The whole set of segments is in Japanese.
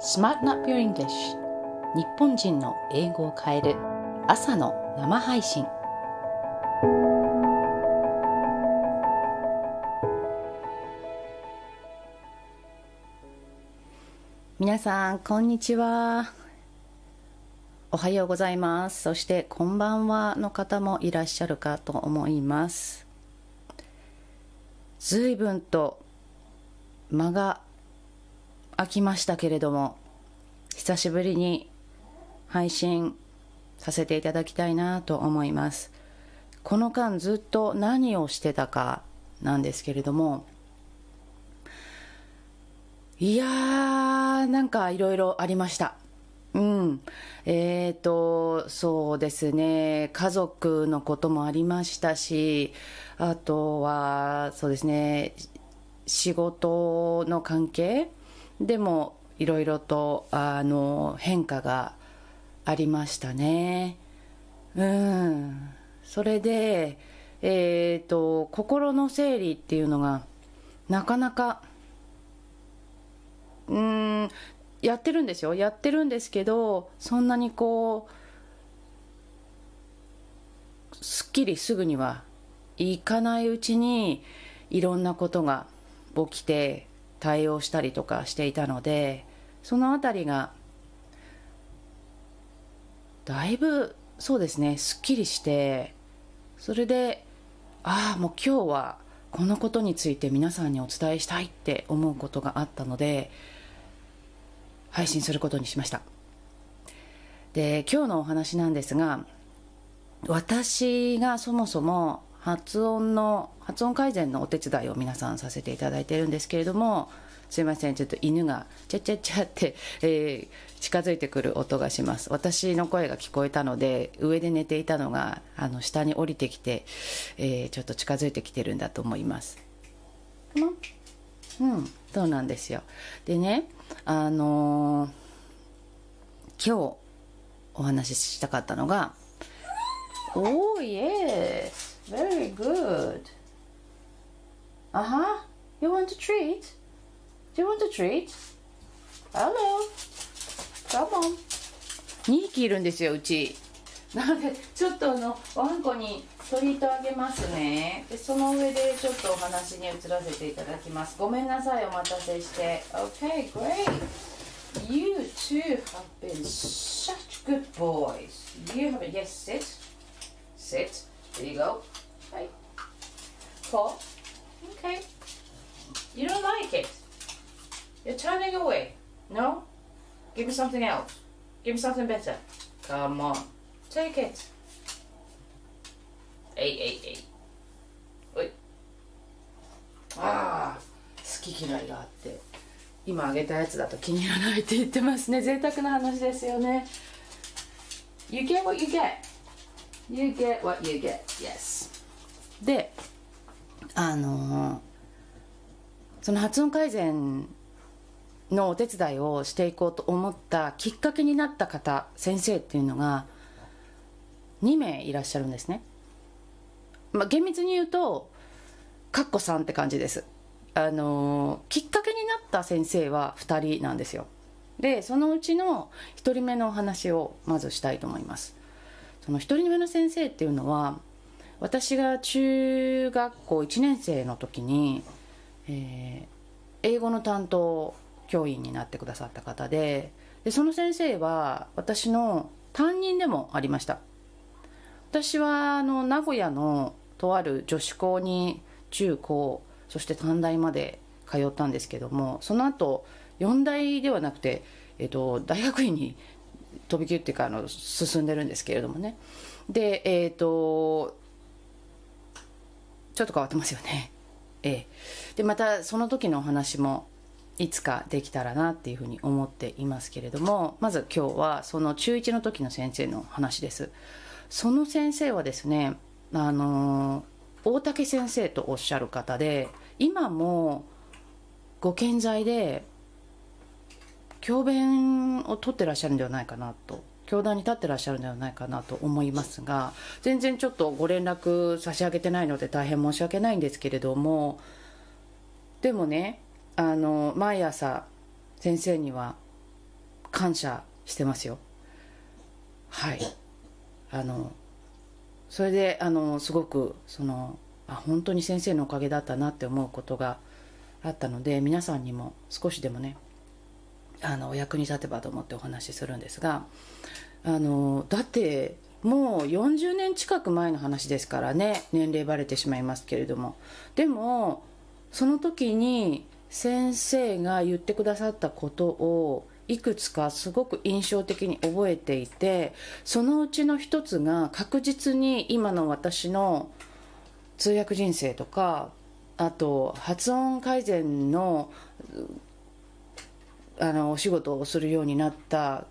Smarten Up Your English. 日本人の英語を変える。朝の生配信。皆さんこんにちは。おはようございます。そしてこんばんはの方もいらっしゃるかと思います。随分と間が空きましたけれども久しぶりに配信させていただきたいなと思います。この間ずっと何をしてたかなんですけれどもいやーなんかいろいろありました。うん。えーとそうですね。家族のこともありましたしあとはそうですね。仕事の関係でもいろいろとあの変化がありましたね。うんそれで、えーと、心の整理っていうのがなかなかうんやってるんですよやってるんですけどそんなにこうすっきりすぐにはいかないうちにいろんなことが起きて対応したりとかしていたのでその辺りがだいぶそうですねすっきりしてそれでああもう今日はこのことについて皆さんにお伝えしたいって思うことがあったので配信することにしました。で今日のお話なんですが私がそもそも発音の発音改善のお手伝いを皆さんさせていただいてるんですけれどもすいませんちょっと犬がチャチャチャって、えー、近づいてくる音がします。私の声が聞こえたので上で寝ていたのがあの下に降りてきて、えー、ちょっと近づいてきてるんだと思います。うんそうなんですよ。でねあのー、今日お話ししたかったのが Oh yes Very good. Uh huh. You want a treat? Do you want a treat? Hello. Come on. 2匹いるんですよ、うち。なので、ちょっとあの、ワンコにトリートあげますね。で、その上でちょっとお話に移らせていただきます。ごめんなさい、お待たせして。Okay, great. You two have been such good boys. You have, yes, sit. Sit. There you go. Right. Four. Okay. You don't like it. You're turning away. No? Give me something else. Give me something better. Come on. Take it. Hey, hey, hey. おい。ああ、好き嫌いがあって。今あげたやつだと気に入らないって言ってますね。贅沢な話ですよね。You get what you get. You get what you get. Yes. であのその発音改善のお手伝いをしていこうと思ったきっかけになった方先生っていうのが2名いらっしゃるんですね、まあ、厳密に言うとかっこさんって感じですあのきっかけになった先生は2人なんですよでそのうちの1人目のお話をまずしたいと思いますその1人目の先生っていうのは私が中学校1年生の時に、えー、英語の担当教員になってくださった方ででその先生は私の担任でもありました。私はあの名古屋のとある女子校に中高そして短大まで通ったんですけどもその後4大ではなくて、えっと、大学院に飛び級っていうかあの進んでるんですけれどもね。でえっ、とちょっと変わってますよね。ええ、でまたその時のお話もいつかできたらなっていうふうに思っていますけれどもまず今日はその中1の時の先生の話です。その先生はですねあの大竹先生とおっしゃる方で今もご健在で教鞭を取ってらっしゃるんではないかなと教壇に立ってらっしゃるんではないかなと思いますが全然ちょっとご連絡差し上げてないので大変申し訳ないんですけれどもでもねあの毎朝先生には感謝してますよ。はい。あのそれであのすごくそのあ本当に先生のおかげだったなって思うことがあったので皆さんにも少しでもねあのお役に立てばと思ってお話しするんですがあのだってもう40年近く前の話ですからね年齢バレてしまいますけれども。でもその時に先生が言ってくださったことをいくつかすごく印象的に覚えていてそのうちの一つが確実に今の私の通訳人生とかあと発音改善のあのお仕事をするようになった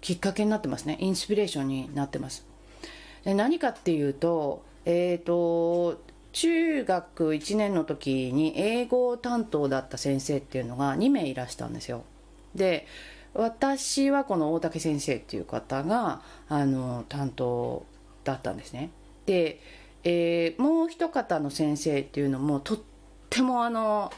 きっかけになってますね。インスピレーションになってます。で何かっていうとえっ、ー、と中学1年の時に英語担当だった先生っていうのが2名いらしたんですよ。で私はこの大竹先生っていう方があの担当だったんですね。で、えー、もう一方の先生っていうのもとってもあの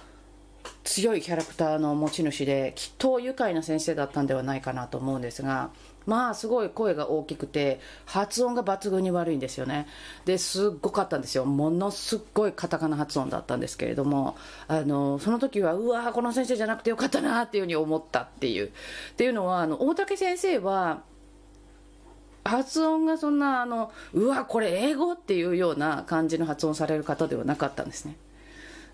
強いキャラクターの持ち主できっと愉快な先生だったんではないかなと思うんですがまあすごい声が大きくて発音が抜群に悪いんですよね。ですっごかったんですよ。ものすっごいカタカナ発音だったんですけれどもあのその時はうわこの先生じゃなくてよかったなっていうふうに思ったっていう。っていうのはあの大竹先生は発音がそんなあのうわこれ英語っていうような感じの発音される方ではなかったんですね。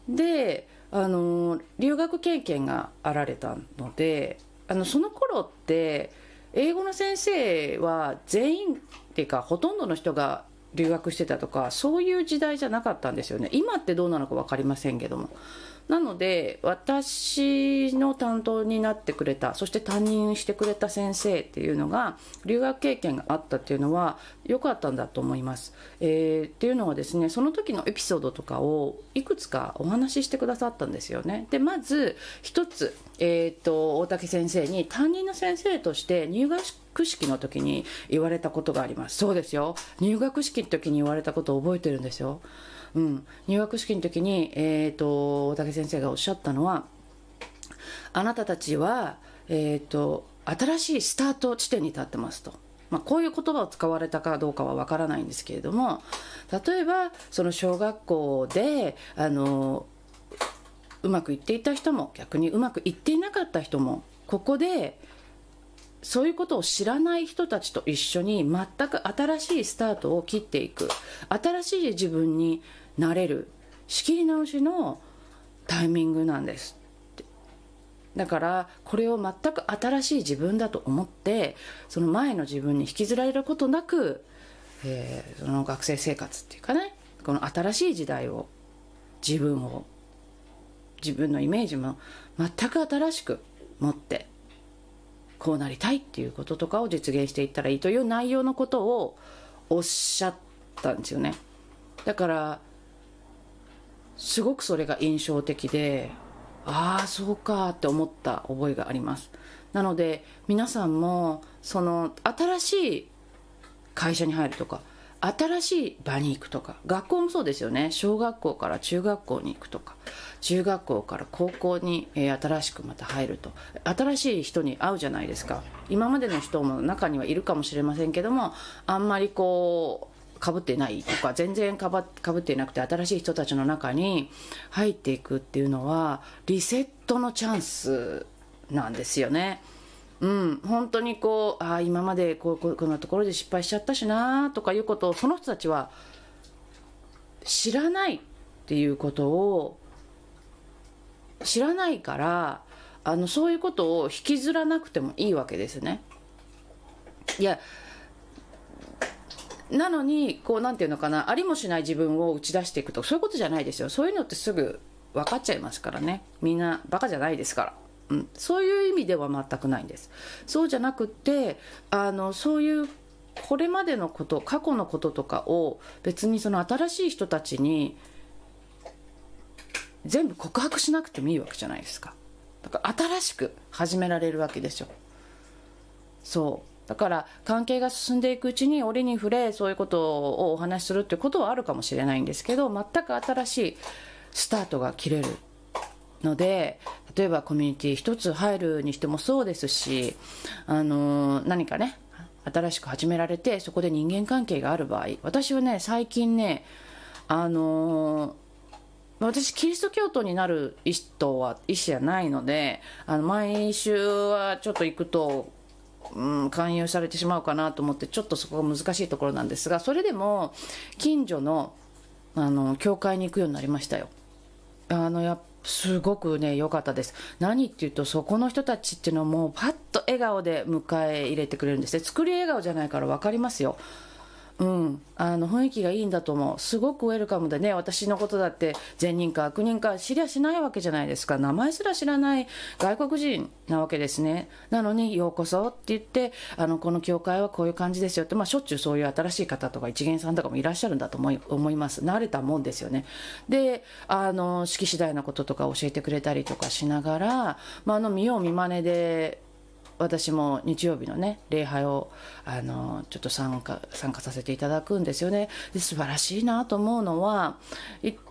であの留学経験があられたのであのその頃って英語の先生は全員っていうかほとんどの人が留学してたとかそういう時代じゃなかったんですよね。今ってどうなのか分かりませんけども。なので私の担当になってくれたそして担任してくれた先生っていうのが留学経験があったっていうのは良かったんだと思います。えー、っていうのはですねその時のエピソードとかをいくつかお話ししてくださったんですよね。でまず一つ、えーと、大竹先生に担任の先生として入学式の時に言われたことがありますそうですよ入学式の時に言われたことを覚えてるんですようん、入学式の時に、えーと、大竹先生がおっしゃったのはあなたたちは、えーと、新しいスタート地点に立ってますと。まあ、こういう言葉を使われたかどうかはわからないんですけれども例えばその小学校であのうまくいっていた人も逆にうまくいっていなかった人もここでそういうことを知らない人たちと一緒に全く新しいスタートを切っていく新しい自分になれる。仕切り直しのタイミングなんです。だからこれを全く新しい自分だと思ってその前の自分に引きずられることなく、えー、その学生生活っていうかねこの新しい時代を自分を自分のイメージも全く新しく持ってこうなりたいっていうこととかを実現していったらいいという内容のことをおっしゃったんですよね。だからすごくそれが印象的でああそうかって思った覚えがあります。なので皆さんもその新しい会社に入るとか新しい場に行くとか学校もそうですよね。小学校から中学校に行くとか中学校から高校に、えー、新しくまた入ると新しい人に会うじゃないですか。今までの人も中にはいるかもしれませんけどもあんまりこうかぶってないとか全然かぶってなくて新しい人たちの中に入っていくっていうのはリセットのチャンスなんですよね。うん、本当にこうあ今までこうここのところで失敗しちゃったしなとかいうことをその人たちは知らないっていうことを知らないからあのそういうことを引きずらなくてもいいわけですね。いやなのにこうなんていうのかなありもしない自分を打ち出していくとそういうことじゃないですよ。そういうのってすぐ分かっちゃいますからね。みんなバカじゃないですから、うん、そういう意味では全くないんです。そうじゃなくてあのそういうこれまでのこと過去のこととかを別にその新しい人たちに全部告白しなくてもいいわけじゃないですか。だから新しく始められるわけですよ。そう。だから関係が進んでいくうちに折に触れそういうことをお話しするってことはあるかもしれないんですけど全く新しいスタートが切れるので例えばコミュニティ一つ入るにしてもそうですし、あの何かね新しく始められてそこで人間関係がある場合私はね最近ねあの私キリスト教徒になる意思は意思じゃないのであの毎週はちょっと行くと、うん、勧誘されてしまうかなと思ってちょっとそこが難しいところなんですがそれでも近所のあの教会に行くようになりましたよ。あのやすごくね良かったです。何っていうとそこの人たちっていうのはもうパッと笑顔で迎え入れてくれるんですね。作り笑顔じゃないから分かりますよ。うん、あの雰囲気がいいんだと思う、すごくウェルカムでね、私のことだって善人か悪人か知りゃしないわけじゃないですか、名前すら知らない外国人なわけですね、なのに、ようこそって言って、あのこの教会はこういう感じですよって、まあ、しょっちゅうそういう新しい方とか、一元さんとかもいらっしゃるんだと思い思います、慣れたもんですよね。で、あの式次第なこととか教えてくれたりとかしながら、まあ、あの見よう見まねで、私も日曜日のね礼拝をあのちょっと参加参加させていただくんですよね。で素晴らしいなと思うのは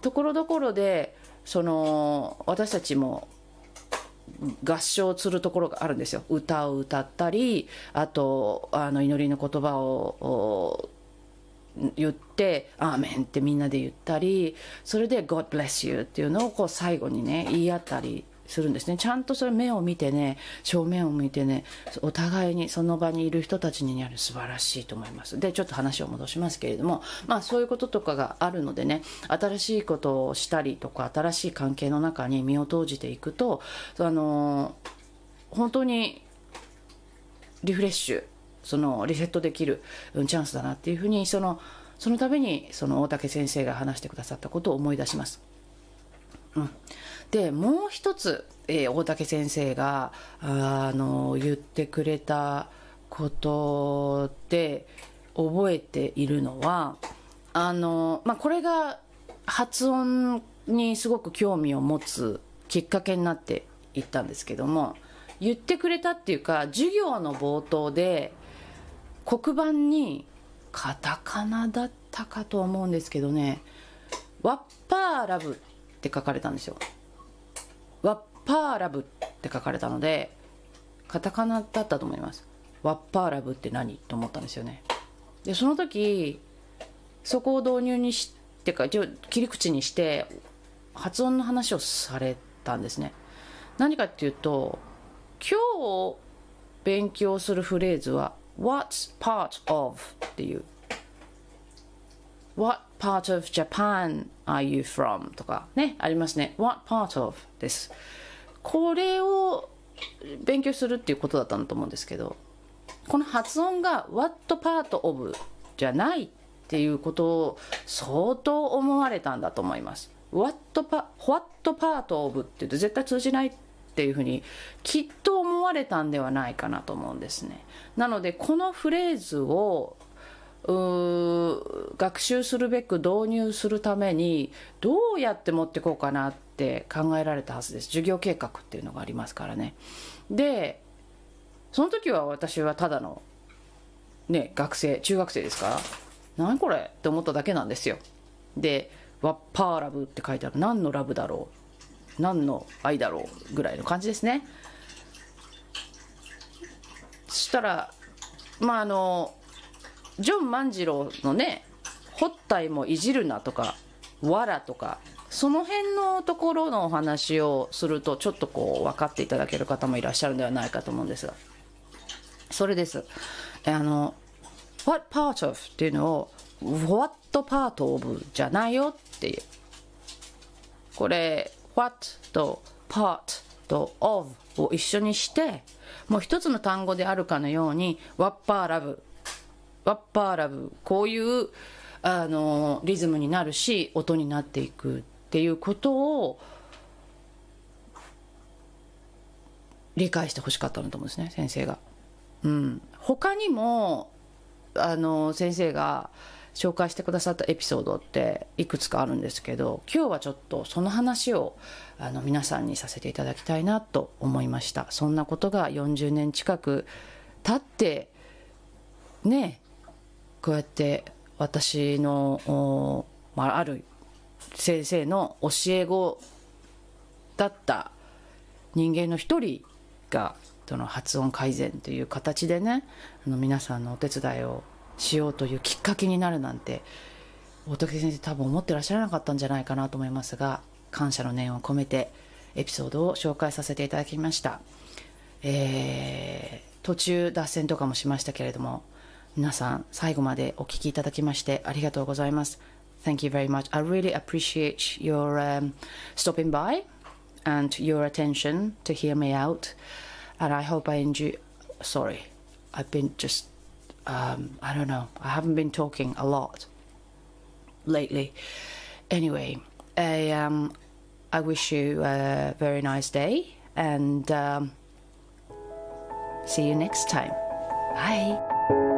ところどころでその私たちも合唱するところがあるんですよ。歌を歌ったりあとあの祈りの言葉を言って「アーメン」ってみんなで言ったりそれで「God bless you」っていうのをこう最後にね言い合ったりするんですね。ちゃんとそれ目を見てね正面を向いてねお互いにその場にいる人たちにやる。素晴らしいと思います。でちょっと話を戻しますけれどもまあそういうこととかがあるのでね新しいことをしたりとか新しい関係の中に身を投じていくとあの本当にリフレッシュそのリセットできるチャンスだなっていうふうにそのそのためにその大竹先生が話してくださったことを思い出します。うん、でもう一つ、えー、大竹先生があの言ってくれたことで覚えているのはあの、まあ、これが発音にすごく興味を持つきっかけになっていったんですけども言ってくれたっていうか授業の冒頭で黒板にカタカナだったかと思うんですけどね「ワッパーラブ」って書かれたんですよ。ワッパーラブって書かれたのでカタカナだったと思います。ワッパーラブって何と思ったんですよね。でその時そこを導入にしてか切り口にして発音の話をされたんですね。何かっていうと今日勉強するフレーズは What's part of? っていう。What part of Japan are you from? とかね、ありますね。What part of? です。これを勉強するっていうことだったんだと思うんですけど、この発音が What part of じゃないっていうことを相当思われたんだと思います。What, pa What part of って言うと絶対通じないっていうふうにきっと思われたんではないかなと思うんですね。なのでこのフレーズを学習するべく導入するためにどうやって持ってこうかなって考えられたはずです。授業計画っていうのがありますからね。でその時は私はただのね学生中学生ですか？ら何これって思っただけなんですよ。で「ワッパーラブ」って書いてある。何のラブだろう？何の愛だろう？ぐらいの感じですね。そしたらまああのジョン万次郎のね「ホッタイもいじるな」とか「わら」とかその辺のところのお話をするとちょっとこう分かっていただける方もいらっしゃるんではないかと思うんですが。それです。あの「What part of」っていうのを「What part of」じゃないよっていう。これ「What」と「part」と「of」を一緒にしてもう一つの単語であるかのように「What part of」ワッパーラブこういうあのリズムになるし音になっていくっていうことを理解してほしかったんだと思うんですね先生が。うん、他にもあの先生が紹介してくださったエピソードっていくつかあるんですけど今日はちょっとその話をあの皆さんにさせていただきたいなと思いましたそんなことが40年近く経ってねこうやって私の、まあ、ある先生の教え子だった人間の一人がその発音改善という形でねあの皆さんのお手伝いをしようというきっかけになるなんて大竹先生多分思ってらっしゃらなかったんじゃないかなと思いますが感謝の念を込めてエピソードを紹介させていただきました、えー、途中脱線とかもしましたけれども皆さん最後までお聞きいただきましてありがとうございます Thank you very much. I really appreciate your um, stopping by and your attention to hear me out. And I hope I enjoy. Sorry, I've been just. Um, I don't know. I haven't been talking a lot lately. Anyway, I, um, I wish you a very nice day and um, see you next time. Bye.